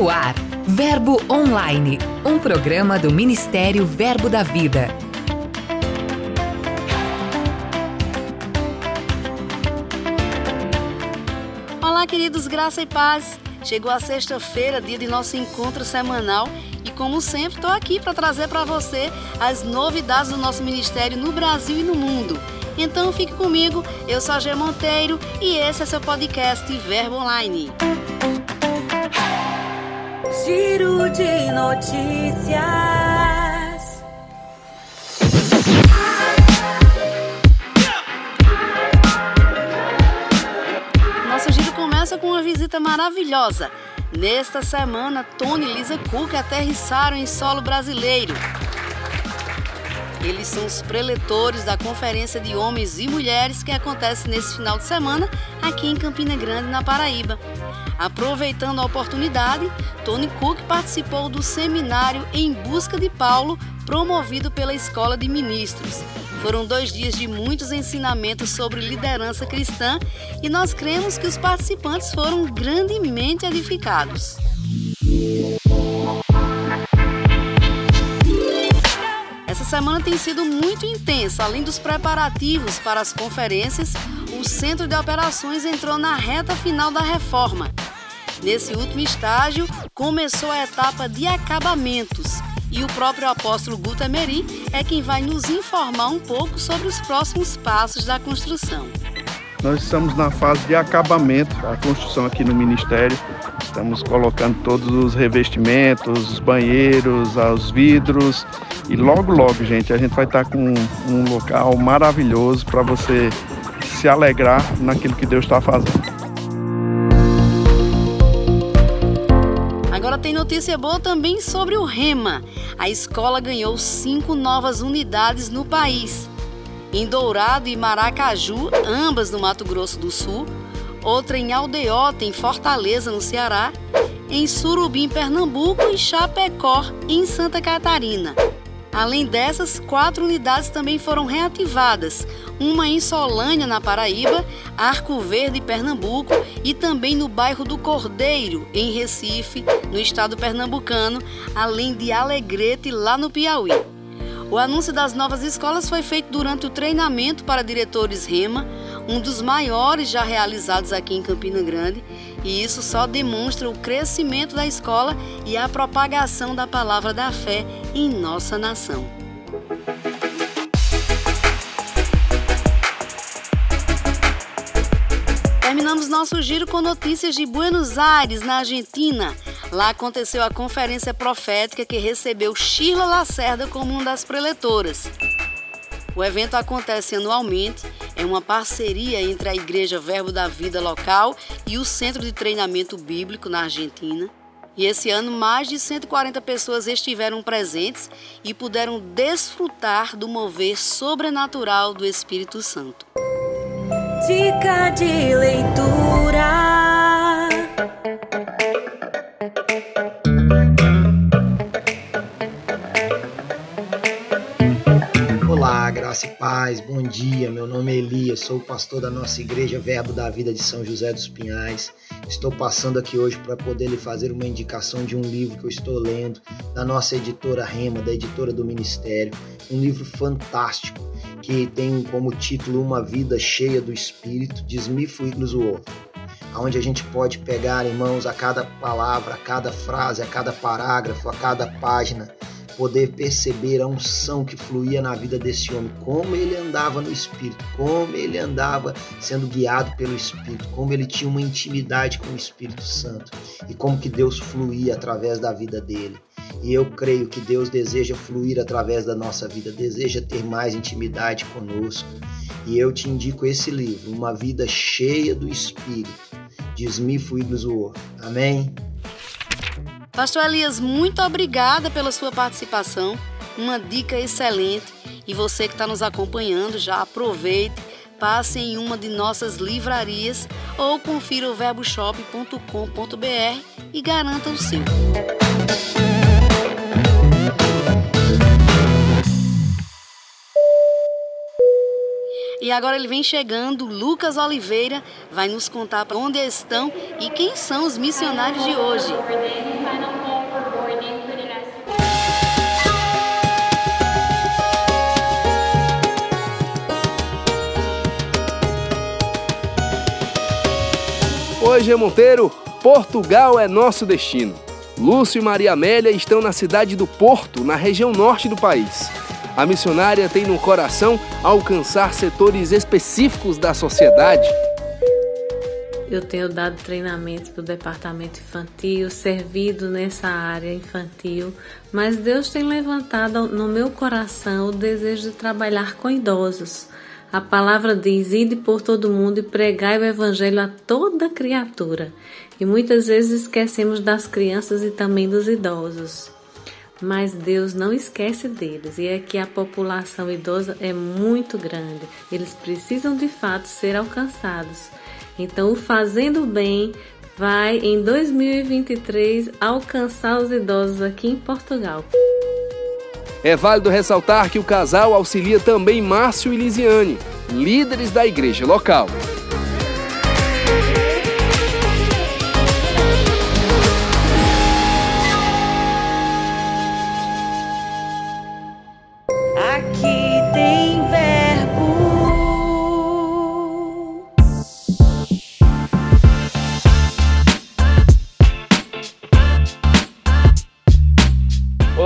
No ar, Verbo Online, um programa do Ministério Verbo da Vida. Olá, queridos, graça e paz. Chegou a sexta-feira, dia de nosso encontro semanal, e como sempre, estou aqui para trazer para você as novidades do nosso ministério no Brasil e no mundo. Então fique comigo, eu sou a G Monteiro e esse é seu podcast Verbo Online. Giro de notícias. Nosso giro começa com uma visita maravilhosa. Nesta semana, Tony e Lisa Cook aterrissaram em solo brasileiro. Eles são os preletores da Conferência de Homens e Mulheres que acontece nesse final de semana aqui em Campina Grande, na Paraíba. Aproveitando a oportunidade, Tony Cook participou do seminário Em Busca de Paulo, promovido pela Escola de Ministros. Foram dois dias de muitos ensinamentos sobre liderança cristã e nós cremos que os participantes foram grandemente edificados. Essa semana tem sido muito intensa. Além dos preparativos para as conferências, o Centro de Operações entrou na reta final da reforma. Nesse último estágio, começou a etapa de acabamentos e o próprio apóstolo Guta Meri é quem vai nos informar um pouco sobre os próximos passos da construção. Nós estamos na fase de acabamento, a construção aqui no Ministério. Estamos colocando todos os revestimentos, os banheiros, os vidros. E logo, logo, gente, a gente vai estar com um local maravilhoso para você se alegrar naquilo que Deus está fazendo. Tem notícia boa também sobre o Rema. A escola ganhou cinco novas unidades no país em Dourado e Maracaju, ambas no Mato Grosso do Sul, outra em Aldeota, em Fortaleza, no Ceará, em Surubim, Pernambuco e Chapecó, em Santa Catarina. Além dessas, quatro unidades também foram reativadas, uma em Solânia, na Paraíba, Arco Verde, Pernambuco, e também no bairro do Cordeiro, em Recife, no estado pernambucano, além de Alegrete, lá no Piauí. O anúncio das novas escolas foi feito durante o treinamento para diretores REMA, um dos maiores já realizados aqui em Campina Grande, e isso só demonstra o crescimento da escola e a propagação da palavra da fé em nossa nação. Terminamos nosso giro com notícias de Buenos Aires, na Argentina. Lá aconteceu a conferência profética que recebeu Sheila Lacerda como uma das preletoras. O evento acontece anualmente, é uma parceria entre a Igreja Verbo da Vida local e o Centro de Treinamento Bíblico na Argentina. E esse ano, mais de 140 pessoas estiveram presentes e puderam desfrutar do mover sobrenatural do Espírito Santo. Dica de leitura. Olá, graça e paz, bom dia. Meu nome é Elias, sou o pastor da nossa igreja Verbo da Vida de São José dos Pinhais. Estou passando aqui hoje para poder lhe fazer uma indicação de um livro que eu estou lendo, da nossa editora Rema, da editora do Ministério. Um livro fantástico que tem como título Uma Vida Cheia do Espírito, de Smith Wigglesworth onde a gente pode pegar, irmãos, a cada palavra, a cada frase, a cada parágrafo, a cada página, poder perceber a unção que fluía na vida desse homem, como ele andava no Espírito, como ele andava sendo guiado pelo Espírito, como ele tinha uma intimidade com o Espírito Santo e como que Deus fluía através da vida dele. E eu creio que Deus deseja fluir através da nossa vida, deseja ter mais intimidade conosco. E eu te indico esse livro, Uma Vida Cheia do Espírito, de Smith Wigglesworth. Amém? Pastor Elias, muito obrigada pela sua participação. Uma dica excelente. E você que está nos acompanhando, já aproveite, passe em uma de nossas livrarias ou confira o verboshop.com.br e garanta o seu. E agora ele vem chegando, Lucas Oliveira vai nos contar para onde estão e quem são os missionários de hoje. Oi, G. Monteiro, Portugal é nosso destino. Lúcio e Maria Amélia estão na cidade do Porto, na região norte do país. A missionária tem no coração alcançar setores específicos da sociedade. Eu tenho dado treinamentos para o departamento infantil, servido nessa área infantil, mas Deus tem levantado no meu coração o desejo de trabalhar com idosos. A palavra diz: Ide por todo mundo e pregai o evangelho a toda criatura. E muitas vezes esquecemos das crianças e também dos idosos. Mas Deus não esquece deles, e é que a população idosa é muito grande. Eles precisam de fato ser alcançados. Então, o Fazendo Bem vai em 2023 alcançar os idosos aqui em Portugal. É válido ressaltar que o casal auxilia também Márcio e Lisiane, líderes da igreja local.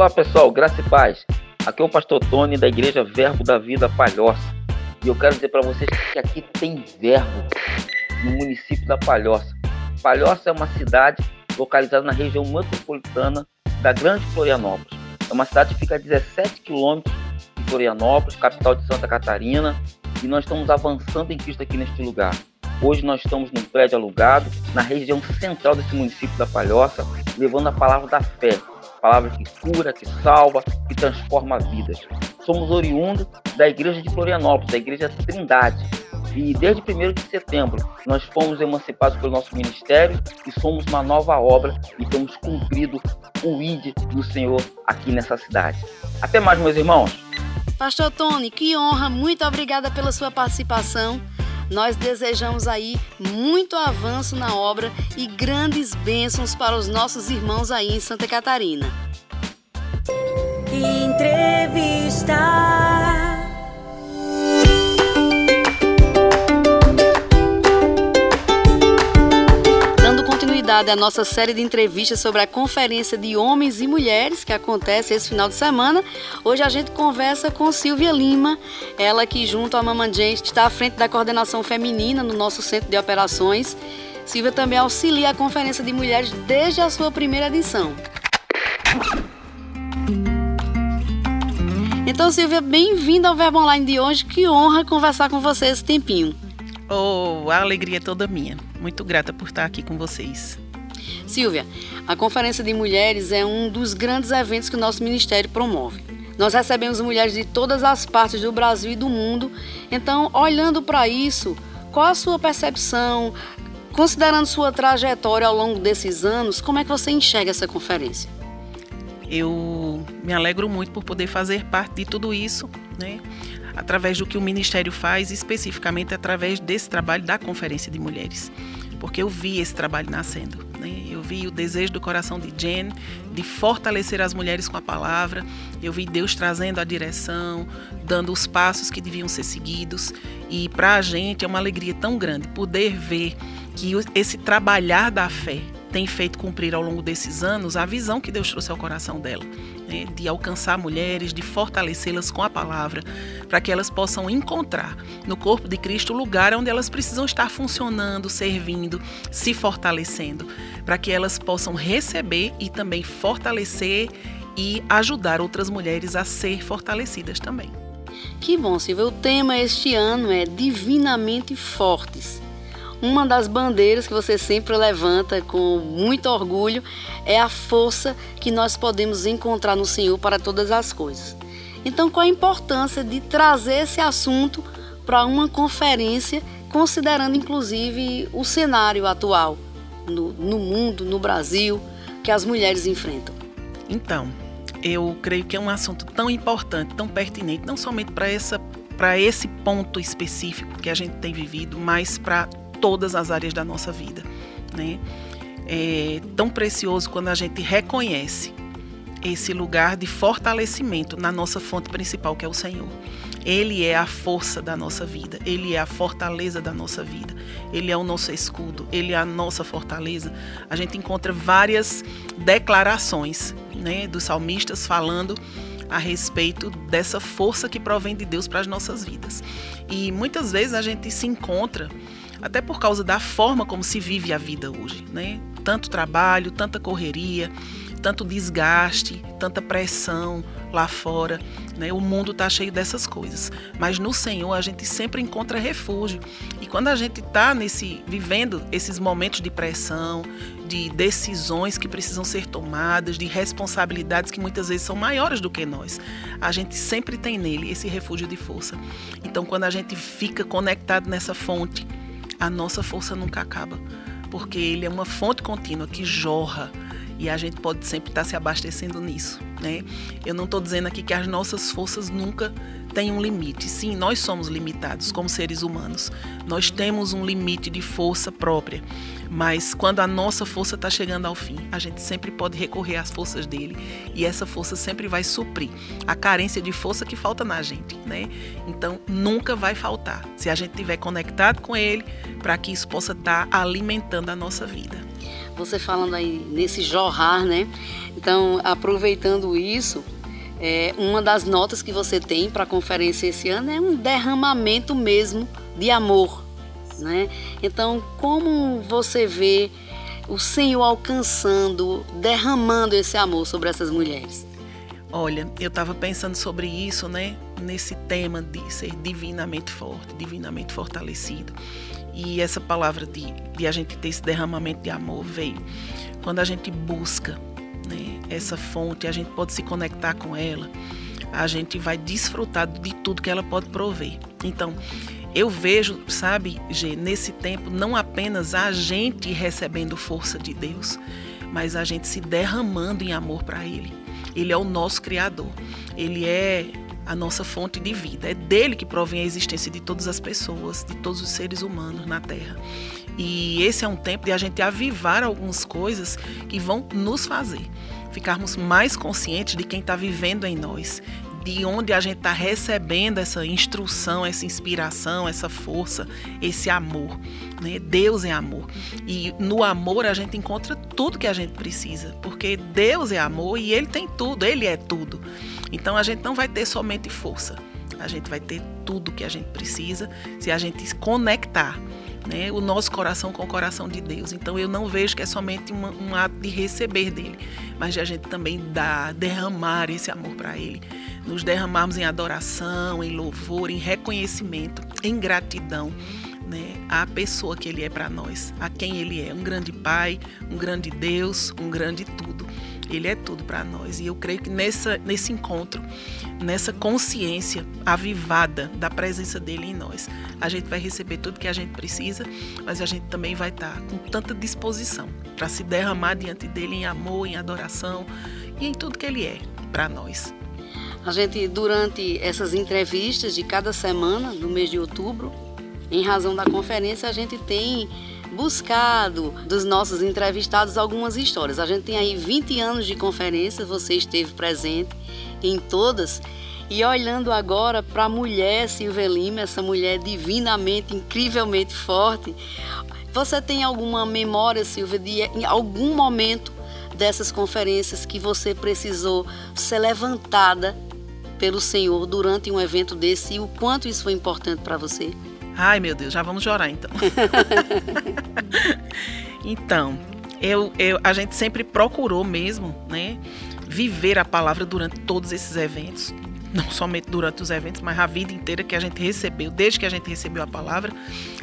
Olá pessoal, graça e paz. Aqui é o pastor Tony da Igreja Verbo da Vida Palhoça. E eu quero dizer para vocês que aqui tem verbo no município da Palhoça. Palhoça é uma cidade localizada na região metropolitana da Grande Florianópolis. É uma cidade que fica a 17 quilômetros de Florianópolis, capital de Santa Catarina, e nós estamos avançando em Cristo aqui neste lugar. Hoje nós estamos num prédio alugado, na região central desse município da Palhoça, levando a palavra da fé, palavra que cura, que salva, que transforma vidas. Somos oriundos da igreja de Florianópolis, da igreja Trindade. E desde 1 de setembro nós fomos emancipados pelo nosso ministério e somos uma nova obra e temos cumprido o ID do Senhor aqui nessa cidade. Até mais, meus irmãos. Pastor Tony, que honra, muito obrigada pela sua participação. Nós desejamos aí muito avanço na obra e grandes bênçãos para os nossos irmãos aí em Santa Catarina. Dando continuidade à nossa série de entrevistas sobre a Conferência de Homens e Mulheres que acontece esse final de semana, hoje a gente conversa com Silvia Lima, ela que junto à Mama Jane está à frente da coordenação feminina no nosso centro de operações. Silvia também auxilia a Conferência de Mulheres desde a sua primeira edição. Então, Silvia, bem-vinda ao Verbo Online de hoje. Que honra conversar com você esse tempinho. Oh, a alegria é toda minha. Muito grata por estar aqui com vocês. Silvia, a Conferência de Mulheres é um dos grandes eventos que o nosso ministério promove. Nós recebemos mulheres de todas as partes do Brasil e do mundo. Então, olhando para isso, qual a sua percepção, considerando sua trajetória ao longo desses anos, como é que você enxerga essa conferência? Eu me alegro muito por poder fazer parte de tudo isso, né? Através do que o Ministério faz, especificamente através desse trabalho da Conferência de Mulheres. Porque eu vi esse trabalho nascendo. Né? Eu vi o desejo do coração de Jen de fortalecer as mulheres com a palavra. Eu vi Deus trazendo a direção, dando os passos que deviam ser seguidos. E para a gente é uma alegria tão grande poder ver que esse trabalhar da fé tem feito cumprir ao longo desses anos a visão que Deus trouxe ao coração dela, né? de alcançar mulheres, de fortalecê-las com a palavra, para que elas possam encontrar no corpo de Cristo o lugar onde elas precisam estar funcionando, servindo, se fortalecendo, para que elas possam receber e também fortalecer e ajudar outras mulheres a ser fortalecidas também. Que bom, Silvia. O tema este ano é Divinamente Fortes. Uma das bandeiras que você sempre levanta com muito orgulho é a força que nós podemos encontrar no Senhor para todas as coisas. Então, qual a importância de trazer esse assunto para uma conferência, considerando inclusive o cenário atual no, no mundo, no Brasil, que as mulheres enfrentam? Então, eu creio que é um assunto tão importante, tão pertinente, não somente para essa para esse ponto específico que a gente tem vivido, mas para todas as áreas da nossa vida, né? É tão precioso quando a gente reconhece esse lugar de fortalecimento na nossa fonte principal, que é o Senhor. Ele é a força da nossa vida, ele é a fortaleza da nossa vida, ele é o nosso escudo, ele é a nossa fortaleza. A gente encontra várias declarações né, dos salmistas falando a respeito dessa força que provém de Deus para as nossas vidas. E muitas vezes a gente se encontra, até por causa da forma como se vive a vida hoje, né? Tanto trabalho, tanta correria, tanto desgaste, tanta pressão lá fora. Né? O mundo está cheio dessas coisas. Mas no Senhor a gente sempre encontra refúgio. E quando a gente está nesse vivendo esses momentos de pressão, de decisões que precisam ser tomadas, de responsabilidades que muitas vezes são maiores do que nós, a gente sempre tem nele esse refúgio de força. Então quando a gente fica conectado nessa fonte, a nossa força nunca acaba, porque ele é uma fonte contínua que jorra e a gente pode sempre estar se abastecendo nisso, né? Eu não estou dizendo aqui que as nossas forças nunca têm um limite. Sim, nós somos limitados como seres humanos. Nós temos um limite de força própria. Mas quando a nossa força está chegando ao fim, a gente sempre pode recorrer às forças dele e essa força sempre vai suprir a carência de força que falta na gente, né? Então nunca vai faltar se a gente estiver conectado com ele para que isso possa estar tá alimentando a nossa vida você falando aí nesse jorrar, né? Então, aproveitando isso, é, uma das notas que você tem para a conferência esse ano é um derramamento mesmo de amor, né? Então, como você vê o Senhor alcançando, derramando esse amor sobre essas mulheres? Olha, eu estava pensando sobre isso, né? Nesse tema de ser divinamente forte, divinamente fortalecido. E essa palavra de, de a gente ter esse derramamento de amor veio quando a gente busca né, essa fonte, a gente pode se conectar com ela, a gente vai desfrutar de tudo que ela pode prover. Então, eu vejo, sabe, G, nesse tempo, não apenas a gente recebendo força de Deus, mas a gente se derramando em amor para Ele. Ele é o nosso Criador. Ele é a nossa fonte de vida. É dele que provém a existência de todas as pessoas, de todos os seres humanos na Terra. E esse é um tempo de a gente avivar algumas coisas que vão nos fazer ficarmos mais conscientes de quem está vivendo em nós, de onde a gente está recebendo essa instrução, essa inspiração, essa força, esse amor. Né? Deus é amor. E no amor a gente encontra tudo que a gente precisa, porque Deus é amor e Ele tem tudo, Ele é tudo. Então a gente não vai ter somente força, a gente vai ter tudo que a gente precisa se a gente se conectar. Né, o nosso coração com o coração de Deus. Então eu não vejo que é somente uma, um ato de receber dele, mas de a gente também dar, derramar esse amor para ele, nos derramarmos em adoração, em louvor, em reconhecimento, em gratidão. Né, à pessoa que ele é para nós, a quem ele é, um grande pai, um grande Deus, um grande tudo. Ele é tudo para nós. E eu creio que nessa, nesse encontro, nessa consciência avivada da presença dele em nós, a gente vai receber tudo que a gente precisa, mas a gente também vai estar com tanta disposição para se derramar diante dele em amor, em adoração e em tudo que ele é para nós. A gente, durante essas entrevistas de cada semana do mês de outubro, em razão da conferência, a gente tem buscado dos nossos entrevistados algumas histórias. A gente tem aí 20 anos de conferência, você esteve presente em todas. E olhando agora para a mulher Silvia Lima, essa mulher divinamente, incrivelmente forte, você tem alguma memória, Silvia, de em algum momento dessas conferências que você precisou ser levantada pelo Senhor durante um evento desse e o quanto isso foi importante para você? Ai, meu Deus, já vamos chorar então. então, eu, eu, a gente sempre procurou mesmo, né, viver a palavra durante todos esses eventos. Não somente durante os eventos, mas a vida inteira que a gente recebeu, desde que a gente recebeu a palavra,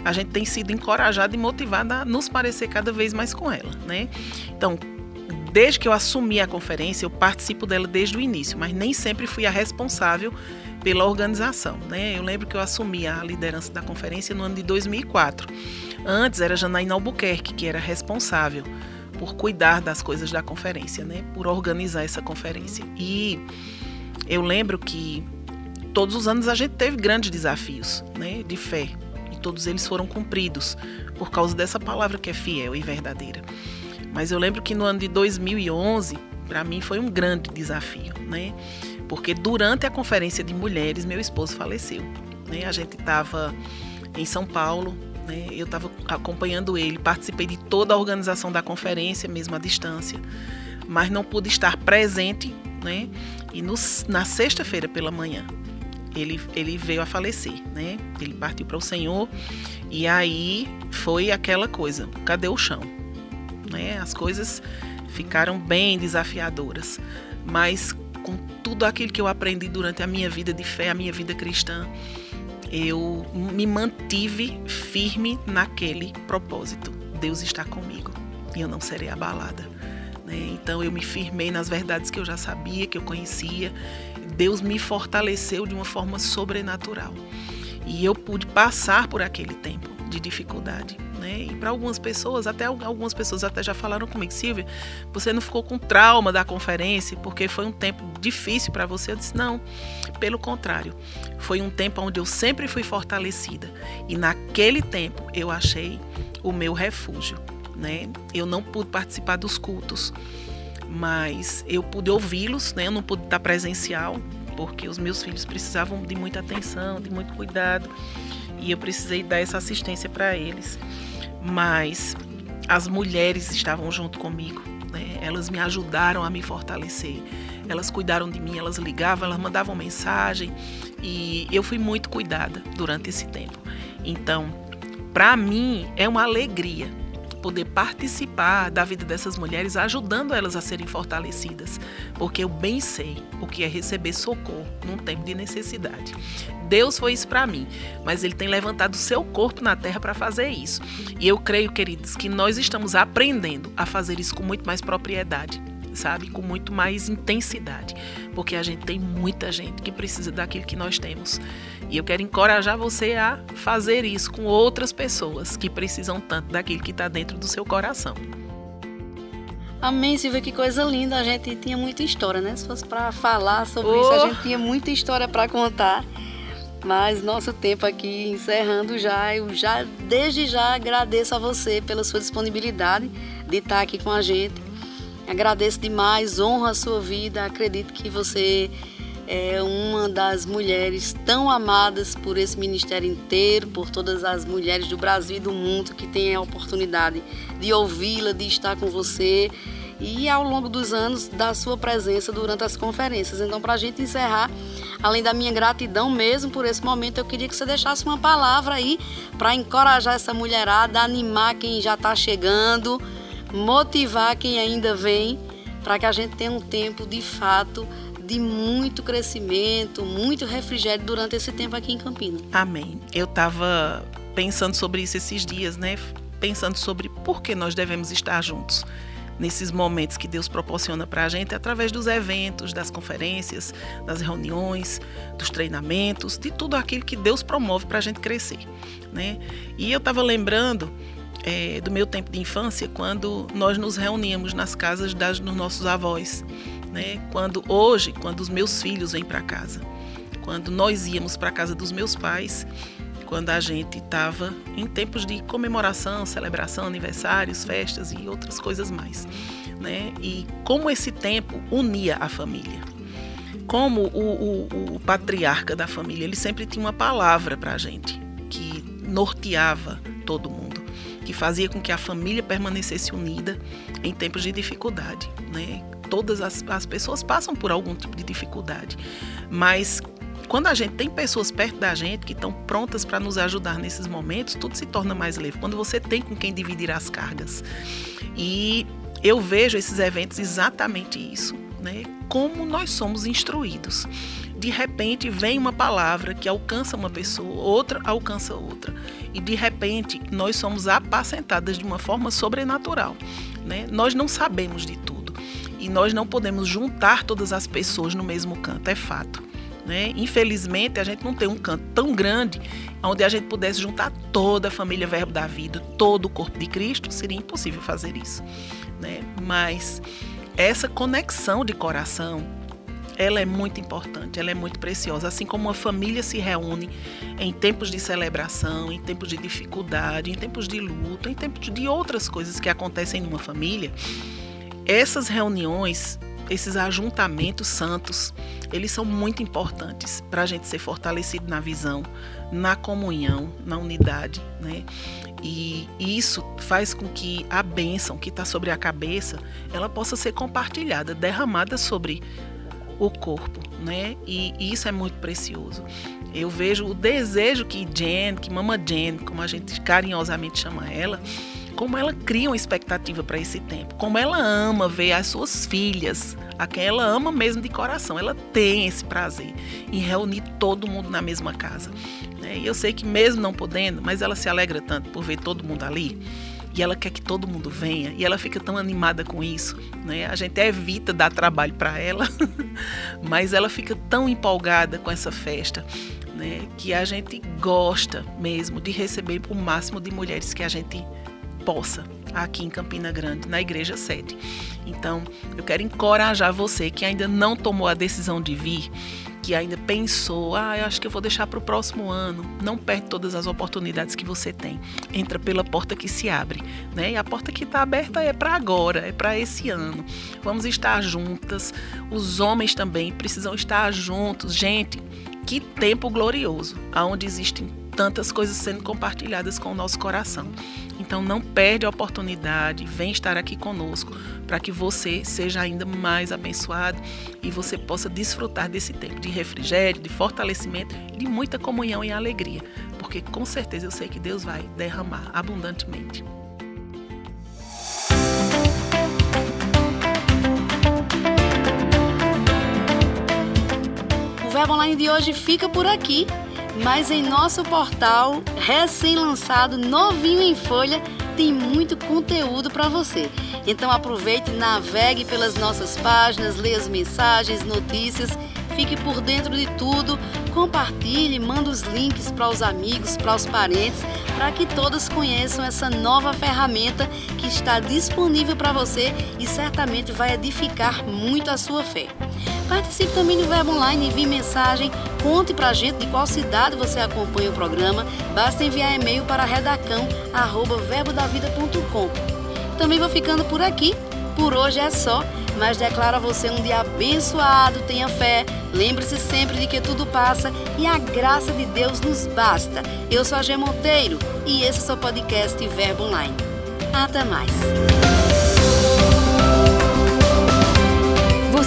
a gente tem sido encorajado e motivado a nos parecer cada vez mais com ela, né? Então, desde que eu assumi a conferência, eu participo dela desde o início, mas nem sempre fui a responsável pela organização. Né? Eu lembro que eu assumi a liderança da conferência no ano de 2004. Antes era Janaína Albuquerque, que era responsável por cuidar das coisas da conferência, né? por organizar essa conferência. E eu lembro que todos os anos a gente teve grandes desafios, né, de fé, e todos eles foram cumpridos por causa dessa palavra que é fiel e verdadeira. Mas eu lembro que no ano de 2011, para mim foi um grande desafio, né? Porque durante a conferência de mulheres, meu esposo faleceu, né? A gente estava em São Paulo, né? Eu estava acompanhando ele, participei de toda a organização da conferência, mesmo à distância, mas não pude estar presente, né? E no, na sexta-feira pela manhã, ele, ele veio a falecer, né? Ele partiu para o Senhor e aí foi aquela coisa, cadê o chão? Né? As coisas ficaram bem desafiadoras, mas com tudo aquilo que eu aprendi durante a minha vida de fé, a minha vida cristã, eu me mantive firme naquele propósito. Deus está comigo e eu não serei abalada. Né? Então eu me firmei nas verdades que eu já sabia, que eu conhecia. Deus me fortaleceu de uma forma sobrenatural. E eu pude passar por aquele tempo de dificuldade. Né? E para algumas pessoas, até algumas pessoas até já falaram comigo, Silvia, você não ficou com trauma da conferência porque foi um tempo difícil para você? Eu disse, não, pelo contrário, foi um tempo onde eu sempre fui fortalecida. E naquele tempo eu achei o meu refúgio né? Eu não pude participar dos cultos, mas eu pude ouvi-los, né? Eu não pude estar presencial, porque os meus filhos precisavam de muita atenção, de muito cuidado, e eu precisei dar essa assistência para eles. Mas as mulheres estavam junto comigo, né? Elas me ajudaram a me fortalecer. Elas cuidaram de mim, elas ligavam, elas mandavam mensagem e eu fui muito cuidada durante esse tempo. Então, para mim é uma alegria poder participar da vida dessas mulheres, ajudando elas a serem fortalecidas, porque eu bem sei o que é receber socorro num tempo de necessidade. Deus foi isso para mim, mas Ele tem levantado o seu corpo na terra para fazer isso. E eu creio, queridos, que nós estamos aprendendo a fazer isso com muito mais propriedade sabe? Com muito mais intensidade. Porque a gente tem muita gente que precisa daquilo que nós temos. E eu quero encorajar você a fazer isso com outras pessoas que precisam tanto daquilo que está dentro do seu coração. Amém, Silvia, que coisa linda. A gente tinha muita história, né? Se fosse para falar sobre oh. isso, a gente tinha muita história para contar. Mas nosso tempo aqui encerrando já, eu já desde já agradeço a você pela sua disponibilidade de estar aqui com a gente Agradeço demais, honro a sua vida. Acredito que você é uma das mulheres tão amadas por esse ministério inteiro, por todas as mulheres do Brasil e do mundo que têm a oportunidade de ouvi-la, de estar com você e ao longo dos anos da sua presença durante as conferências. Então, para a gente encerrar, além da minha gratidão mesmo por esse momento, eu queria que você deixasse uma palavra aí para encorajar essa mulherada, animar quem já está chegando motivar quem ainda vem, para que a gente tenha um tempo de fato de muito crescimento, muito refrigério durante esse tempo aqui em Campinas. Amém. Eu estava pensando sobre isso esses dias, né? Pensando sobre por que nós devemos estar juntos nesses momentos que Deus proporciona para a gente através dos eventos, das conferências, das reuniões, dos treinamentos, de tudo aquilo que Deus promove para a gente crescer, né? E eu estava lembrando é, do meu tempo de infância, quando nós nos reuníamos nas casas das, dos nossos avós. Né? Quando hoje, quando os meus filhos vêm para casa, quando nós íamos para a casa dos meus pais, quando a gente estava em tempos de comemoração, celebração, aniversários, festas e outras coisas mais, né? E como esse tempo unia a família, como o, o, o patriarca da família, ele sempre tinha uma palavra para a gente que norteava todo mundo que fazia com que a família permanecesse unida em tempos de dificuldade. Né? Todas as, as pessoas passam por algum tipo de dificuldade, mas quando a gente tem pessoas perto da gente que estão prontas para nos ajudar nesses momentos, tudo se torna mais leve. Quando você tem com quem dividir as cargas. E eu vejo esses eventos exatamente isso, né? Como nós somos instruídos. De repente vem uma palavra que alcança uma pessoa, outra alcança outra e de repente nós somos apacentadas de uma forma sobrenatural. Né? Nós não sabemos de tudo e nós não podemos juntar todas as pessoas no mesmo canto, é fato. Né? Infelizmente, a gente não tem um canto tão grande onde a gente pudesse juntar toda a família Verbo da Vida, todo o corpo de Cristo, seria impossível fazer isso. Né? Mas essa conexão de coração, ela é muito importante, ela é muito preciosa. Assim como uma família se reúne em tempos de celebração, em tempos de dificuldade, em tempos de luto, em tempos de outras coisas que acontecem numa família, essas reuniões, esses ajuntamentos santos, eles são muito importantes para a gente ser fortalecido na visão, na comunhão, na unidade, né? E isso faz com que a bênção que está sobre a cabeça, ela possa ser compartilhada, derramada sobre o corpo, né? E, isso é muito precioso. Eu vejo o desejo que Jen, que Mama Jen, como a gente carinhosamente chama ela, como ela cria uma expectativa para esse tempo, como ela ama ver as suas filhas, a quem ela ama mesmo de coração. Ela tem esse prazer em reunir todo mundo na mesma casa. Né? E eu sei que mesmo não podendo, mas ela se alegra tanto por ver todo mundo ali e ela quer que todo mundo venha e ela fica tão animada com isso, né? A gente evita dar trabalho para ela, mas ela fica tão empolgada com essa festa, né? Que a gente gosta mesmo de receber o máximo de mulheres que a gente possa aqui em Campina Grande, na igreja sede. Então, eu quero encorajar você que ainda não tomou a decisão de vir, que ainda pensou, ah, eu acho que eu vou deixar para o próximo ano. Não perde todas as oportunidades que você tem. Entra pela porta que se abre, né? E a porta que está aberta é para agora, é para esse ano. Vamos estar juntas. Os homens também precisam estar juntos. Gente, que tempo glorioso, aonde existem tantas coisas sendo compartilhadas com o nosso coração. Então não perde a oportunidade, vem estar aqui conosco para que você seja ainda mais abençoado e você possa desfrutar desse tempo de refrigério, de fortalecimento, de muita comunhão e alegria, porque com certeza eu sei que Deus vai derramar abundantemente. O Verbo Online de hoje fica por aqui mas em nosso portal recém-lançado, novinho em folha, tem muito conteúdo para você. Então aproveite, navegue pelas nossas páginas, leia as mensagens, notícias, fique por dentro de tudo, compartilhe, manda os links para os amigos, para os parentes, para que todos conheçam essa nova ferramenta que está disponível para você e certamente vai edificar muito a sua fé. Participe também do Verbo Online, envie mensagem, conte pra gente de qual cidade você acompanha o programa. Basta enviar e-mail para redacão@verbodavida.com. Também vou ficando por aqui. Por hoje é só, mas declaro a você um dia abençoado, tenha fé. Lembre-se sempre de que tudo passa e a graça de Deus nos basta. Eu sou a G Monteiro e esse é o seu podcast Verbo Online. Até mais.